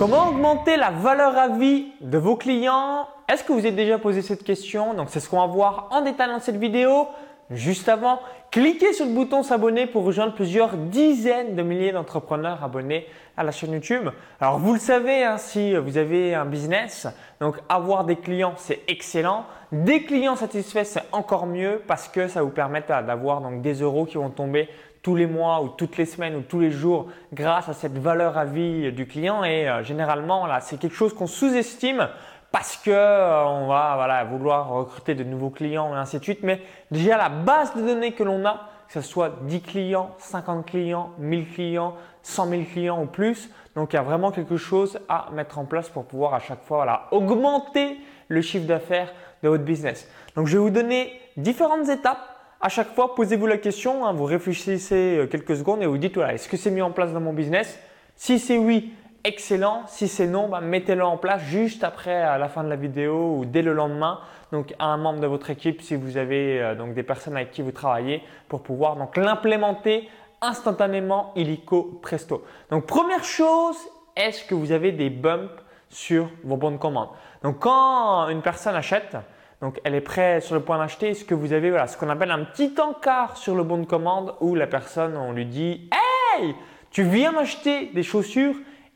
Comment augmenter la valeur à vie de vos clients? Est-ce que vous êtes déjà posé cette question? Donc c'est ce qu'on va voir en détail dans cette vidéo. Juste avant, cliquez sur le bouton s'abonner pour rejoindre plusieurs dizaines de milliers d'entrepreneurs abonnés à la chaîne YouTube. Alors vous le savez, hein, si vous avez un business, donc avoir des clients c'est excellent. Des clients satisfaits c'est encore mieux parce que ça vous permet d'avoir donc des euros qui vont tomber tous les mois ou toutes les semaines ou tous les jours grâce à cette valeur à vie du client et euh, généralement là c'est quelque chose qu'on sous-estime parce que euh, on va voilà, vouloir recruter de nouveaux clients et ainsi de suite mais déjà la base de données que l'on a que ce soit 10 clients, 50 clients, 1000 clients, 100 000 clients ou plus. Donc il y a vraiment quelque chose à mettre en place pour pouvoir à chaque fois voilà, augmenter le chiffre d'affaires de votre business. Donc je vais vous donner différentes étapes à chaque fois, posez-vous la question, hein, vous réfléchissez euh, quelques secondes et vous dites est-ce que c'est mis en place dans mon business? Si c'est oui, excellent. Si c'est non, bah, mettez-le en place juste après la fin de la vidéo ou dès le lendemain. Donc à un membre de votre équipe si vous avez euh, donc des personnes avec qui vous travaillez pour pouvoir donc l'implémenter instantanément illico presto. Donc première chose, est-ce que vous avez des bumps sur vos bons de commande? Donc quand une personne achète, donc, elle est prête sur le point d'acheter. Est-ce que vous avez voilà, ce qu'on appelle un petit encart sur le bon de commande où la personne, on lui dit Hey, tu viens m'acheter des chaussures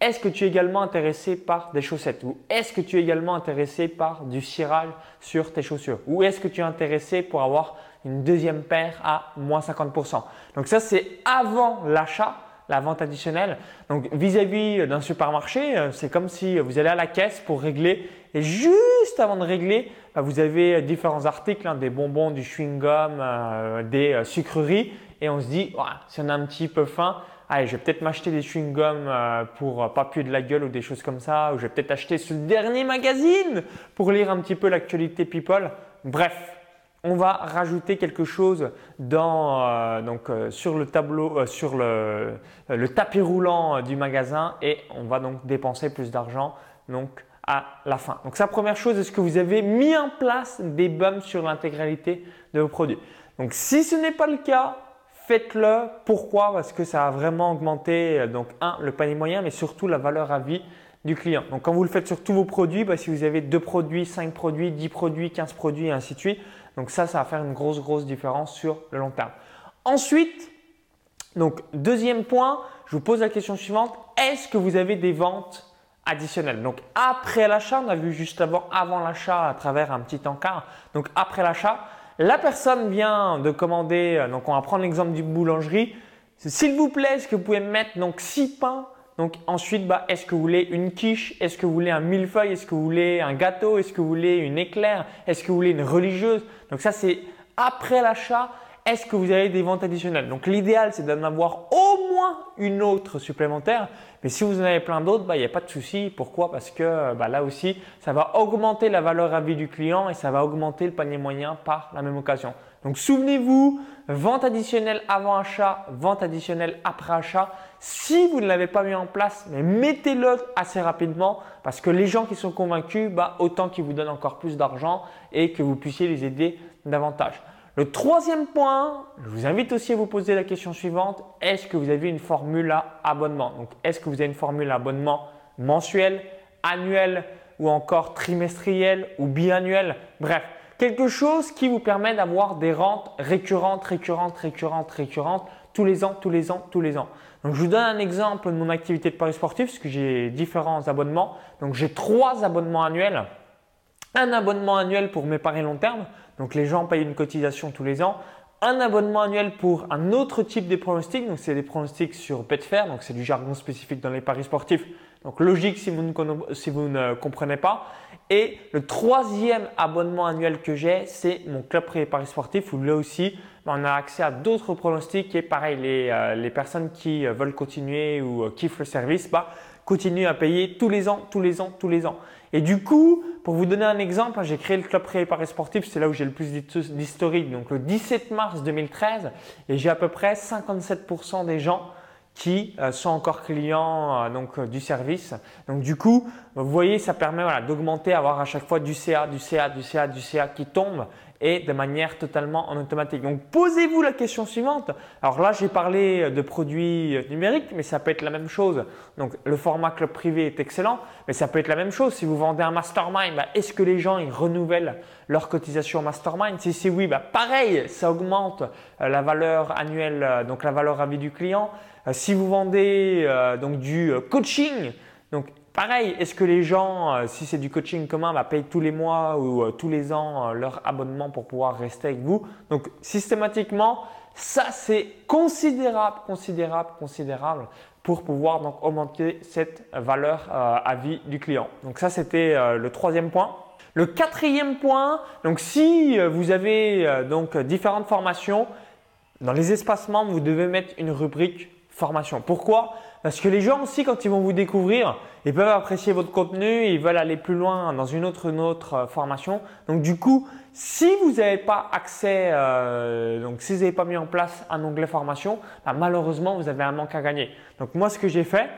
Est-ce que tu es également intéressé par des chaussettes? Ou est-ce que tu es également intéressé par du cirage sur tes chaussures? Ou est-ce que tu es intéressé pour avoir une deuxième paire à moins 50% Donc, ça, c'est avant l'achat la vente additionnelle. Donc vis-à-vis d'un supermarché, euh, c'est comme si vous allez à la caisse pour régler et juste avant de régler, vous avez différents articles, hein, des bonbons, du chewing-gum, euh, des euh, sucreries et on se dit, si on a un petit peu faim, allez, je vais peut-être m'acheter des chewing-gums pour pas puer de la gueule ou des choses comme ça, ou je vais peut-être acheter ce dernier magazine pour lire un petit peu l'actualité people. Bref, on va rajouter quelque chose euh, euh, sur le tableau, euh, sur le, tapis roulant du magasin et on va donc dépenser plus d'argent donc à la fin. Donc sa première chose, est-ce que vous avez mis en place des bums sur l'intégralité de vos produits? Donc si ce n'est pas le cas, faites-le. Pourquoi? Parce que ça a vraiment augmenté donc un le panier moyen, mais surtout la valeur à vie du client. Donc quand vous le faites sur tous vos produits, bah, si vous avez deux produits, 5 produits, 10 produits, 15 produits et ainsi de suite, donc ça, ça va faire une grosse, grosse différence sur le long terme. Ensuite, donc deuxième point, je vous pose la question suivante. Est-ce que vous avez des ventes Donc après l'achat, on a vu juste avant, avant l'achat à travers un petit encart. Donc après l'achat, la personne vient de commander, euh, donc on va prendre l'exemple d'une boulangerie. S'il vous plaît, est-ce que vous pouvez mettre donc 6 pains? Donc ensuite, bah, est-ce que vous voulez une quiche? Est-ce que vous voulez un millefeuille? Est-ce que vous voulez un gâteau? Est-ce que vous voulez une éclair? Est-ce que vous voulez une religieuse? Donc ça, c'est après l'achat. Est-ce que vous avez des ventes additionnelles? Donc l'idéal, c'est d'en avoir au moins une autre supplémentaire. Mais si vous en avez plein d'autres, bah, il n'y a pas de souci. Pourquoi? Parce que bah, là aussi, ça va augmenter la valeur à vie du client et ça va augmenter le panier moyen par la même occasion. Donc souvenez-vous, vente additionnelle avant achat, vente additionnelle après achat. Si vous ne l'avez pas mis en place, mais mettez-le assez rapidement parce que les gens qui sont convaincus, bah, autant qu'ils vous donnent encore plus d'argent et que vous puissiez les aider davantage. Le troisième point, je vous invite aussi à vous poser la question suivante. Est-ce que vous avez une formule à abonnement? Donc, est-ce que vous avez une formule à abonnement mensuel, annuel ou encore trimestriel ou biannuel? Bref, quelque chose qui vous permet d'avoir des rentes récurrentes, récurrentes, récurrentes, récurrentes tous les ans, tous les ans, tous les ans. Donc, je vous donne un exemple de mon activité de paris sportif parce j'ai différents abonnements. Donc, j'ai trois abonnements annuels. Un abonnement annuel pour mes paris long terme. Donc, les gens payent une cotisation tous les ans. Un abonnement annuel pour un autre type de pronostics. Donc, c'est des pronostics sur Betfair. Donc, c'est du jargon spécifique dans les paris sportifs. Donc, logique si vous ne, comprenez pas. Et le troisième abonnement annuel que j'ai, c'est mon club privé paris sportif où là aussi, on a accès à d'autres pronostics et pareil, les, euh, les personnes qui euh, veulent continuer ou euh, kiffent le service, bah, continuent à payer tous les ans, tous les ans, tous les ans. Et du coup, pour vous donner un exemple, j'ai créé le club privé paris sportif, c'est là où j'ai le plus d'historique, donc le 17 mars 2013 et j'ai à peu près 57% des gens qui euh, sont encore clients euh, donc, euh, du service. Donc du coup, vous voyez, ça permet d'augmenter, avoir à chaque fois du CA, du CA, du CA, du CA qui tombe. Et de manière totalement en automatique. Donc posez-vous la question suivante. Alors là, j'ai parlé de produits numériques, mais ça peut être la même chose. Donc le format club privé est excellent, mais ça peut être la même chose. Si vous vendez un mastermind, bah, est-ce que les gens ils renouvellent leur cotisation mastermind? Si c'est oui, bah, pareil, ça augmente euh, la valeur annuelle, euh, donc la valeur à vie du client. Euh, si vous vendez donc du coaching, donc Pareil, est-ce que les gens, euh, si c'est du coaching commun, bah, payent tous les mois ou euh, tous les ans euh, leur abonnement pour pouvoir rester avec vous? Donc systématiquement, ça c'est considérable, considérable, considérable pour pouvoir donc augmenter cette valeur à vie du client. Donc ça c'était le troisième point. Le quatrième point, donc si vous avez donc différentes formations, dans les espacements, vous devez mettre une rubrique formation. Pourquoi? Parce que les gens aussi, quand ils vont vous découvrir, ils peuvent apprécier votre contenu, ils veulent aller plus loin dans une autre, une euh, formation. Donc du coup, si vous n'avez pas accès, euh, donc si vous n'avez pas mis en place un onglet formation, bah, malheureusement, vous avez un manque à gagner. Donc moi, ce que j'ai fait,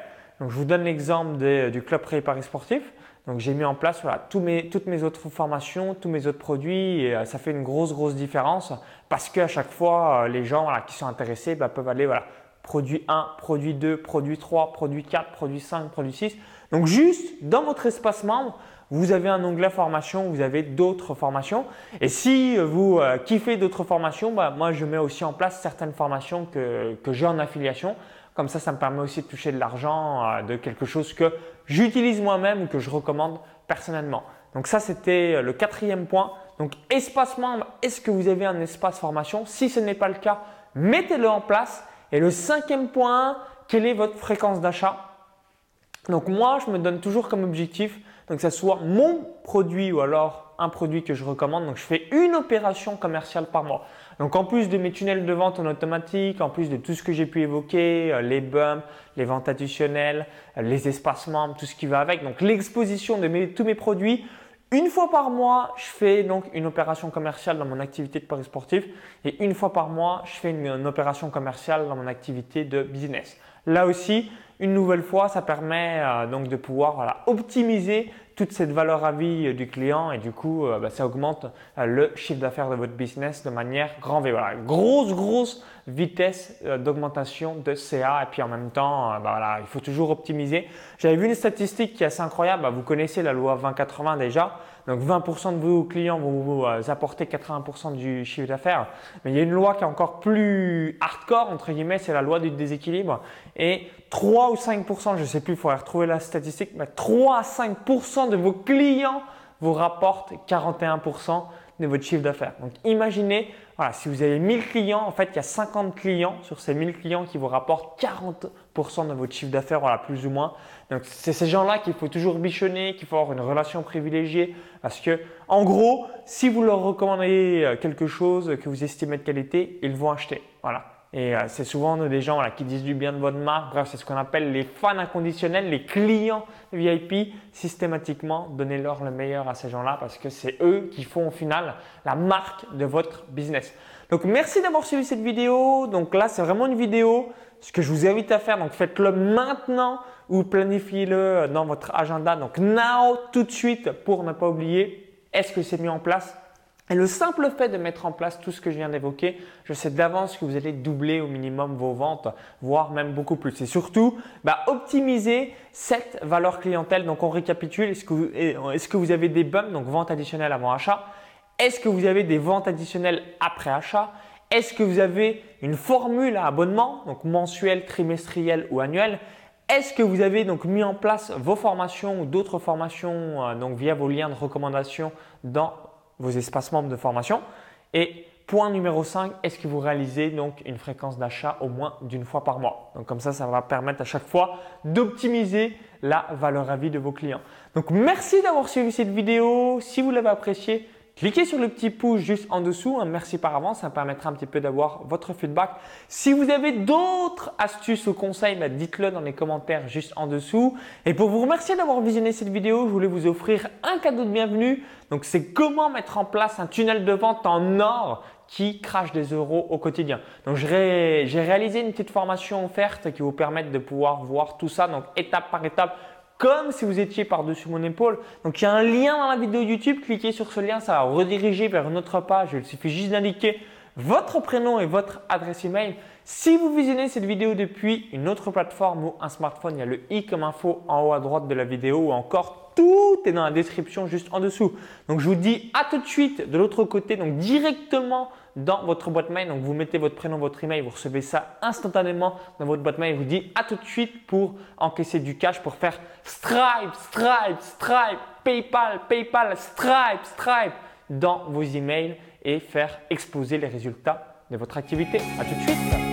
donc je vous donne l'exemple du club pré sportif. Donc j'ai mis en place voilà, toutes mes autres formations, tous mes autres produits et euh, ça fait une grosse grosse différence parce qu'à chaque fois les gens qui sont intéressés bah, peuvent aller voilà, produit 1, produit 2, produit 3, produit 4, produit 5, produit 6. Donc juste dans votre espace membre, vous avez un onglet formation, vous avez d'autres formations. Et si vous euh, kiffez d'autres formations, bah, moi je mets aussi en place certaines formations que, j'ai en affiliation. Comme ça, ça me permet aussi de toucher de l'argent euh, de quelque chose que j'utilise moi-même ou que je recommande personnellement. Donc ça, c'était le quatrième point. Donc espace membre, est-ce que vous avez un espace formation? Si ce n'est pas le cas, mettez-le en place et le cinquième point, quelle est votre fréquence d'achat? Donc moi, je me donne toujours comme objectif donc que ce soit mon produit ou alors un produit que je recommande. Donc je fais une opération commerciale par mois. Donc en plus de mes tunnels de vente en automatique, en plus de tout ce que j'ai pu évoquer, euh, les bumps, les ventes additionnelles, euh, les espacements, tout ce qui va avec, donc l'exposition de tous mes produits, une fois par mois, je fais donc une opération commerciale dans mon activité de paris sportif et une fois par mois, je fais une, opération commerciale dans mon activité de business. Là aussi, une nouvelle fois, ça permet euh, donc de pouvoir optimiser toute cette valeur à vie euh, du client et du coup, euh, bah, ça augmente le chiffre d'affaires de votre business de manière grand V. Voilà, grosse, grosse vitesse d'augmentation de CA et puis en même temps, bah, voilà, il faut toujours optimiser. J'avais vu une statistique qui est assez incroyable. Bah, vous connaissez la loi 2080 déjà. Donc 20% de vos clients vont vous apporter 80% du chiffre d'affaires. Mais il y a une loi qui est encore plus hardcore, entre guillemets, c'est la loi du déséquilibre. Et 3 ou 5%, je ne sais plus, il faudrait retrouver la statistique, mais 3 à 5% de vos clients vous rapportent 41% de votre chiffre d'affaires. Donc imaginez, voilà, si vous avez 1000 clients, en fait, il y a 50 clients sur ces 1000 clients qui vous rapportent 40% de votre chiffre d'affaires, voilà, plus ou moins. Donc c'est ces gens-là qu'il faut toujours bichonner, qu'il faut avoir une relation privilégiée parce que en gros, si vous leur recommandez euh, quelque chose que vous estimez de qualité, ils vont acheter. Voilà. Et euh, c'est souvent des gens qui disent du bien de votre marque. Bref, c'est ce qu'on appelle les fans inconditionnels, les clients VIP. Systématiquement, donnez-leur le meilleur à ces gens-là parce que c'est eux qui font au final la marque de votre business. Donc, merci d'avoir suivi cette vidéo. Donc là, c'est vraiment une vidéo. Ce que je vous invite à faire, donc faites-le maintenant ou planifiez-le dans votre agenda. Donc, now, tout de suite pour ne pas oublier. Est-ce que c'est mis en place et le simple fait de mettre en place tout ce que je viens d'évoquer, je sais d'avance que vous allez doubler au minimum vos ventes, voire même beaucoup plus. Et surtout, bah, optimiser cette valeur clientèle. Donc on récapitule, est-ce que, vous, avez des bumps, donc ventes additionnelles avant achat? Est-ce que vous avez des ventes additionnelles après achat? Est-ce que vous avez une formule à abonnement, donc mensuel, trimestriel ou annuel est-ce que vous avez donc mis en place vos formations ou d'autres formations euh, donc via vos liens de recommandation dans vos espaces membres de formation. Et point numéro 5, est-ce que vous réalisez donc une fréquence d'achat au moins d'une fois par mois? Donc comme ça, ça va permettre à chaque fois d'optimiser la valeur à vie de vos clients. Donc merci d'avoir suivi cette vidéo. Si vous l'avez appréciée, Cliquez sur le petit pouce juste en dessous. merci par avance, ça permettra un petit peu d'avoir votre feedback. Si vous avez d'autres astuces ou conseils, bah, dites-le dans les commentaires juste en dessous. Et pour vous remercier d'avoir visionné cette vidéo, je voulais vous offrir un cadeau de bienvenue. Donc c'est comment mettre en place un tunnel de vente en or qui crache des euros au quotidien. Donc j'ai réalisé une petite formation offerte qui vous permet de pouvoir voir tout ça, donc étape par étape comme si vous étiez par-dessus mon épaule. Donc il y a un lien dans la vidéo YouTube, cliquez sur ce lien, ça va rediriger vers une autre page. Il suffit juste d'indiquer votre prénom et votre adresse email. Si vous visionnez cette vidéo depuis une autre plateforme ou un smartphone, il y a le i comme info en haut à droite de la vidéo ou encore tout est dans la description juste en dessous. Donc je vous dis à tout de suite de l'autre côté, donc directement dans votre boîte mail. Donc vous mettez votre prénom, votre email, vous recevez ça instantanément dans votre boîte mail. Je vous dis à tout de suite pour encaisser du cash, pour faire Stripe, Stripe, Stripe, PayPal, PayPal, Stripe, Stripe dans vos emails et faire exploser les résultats de votre activité. À tout de suite.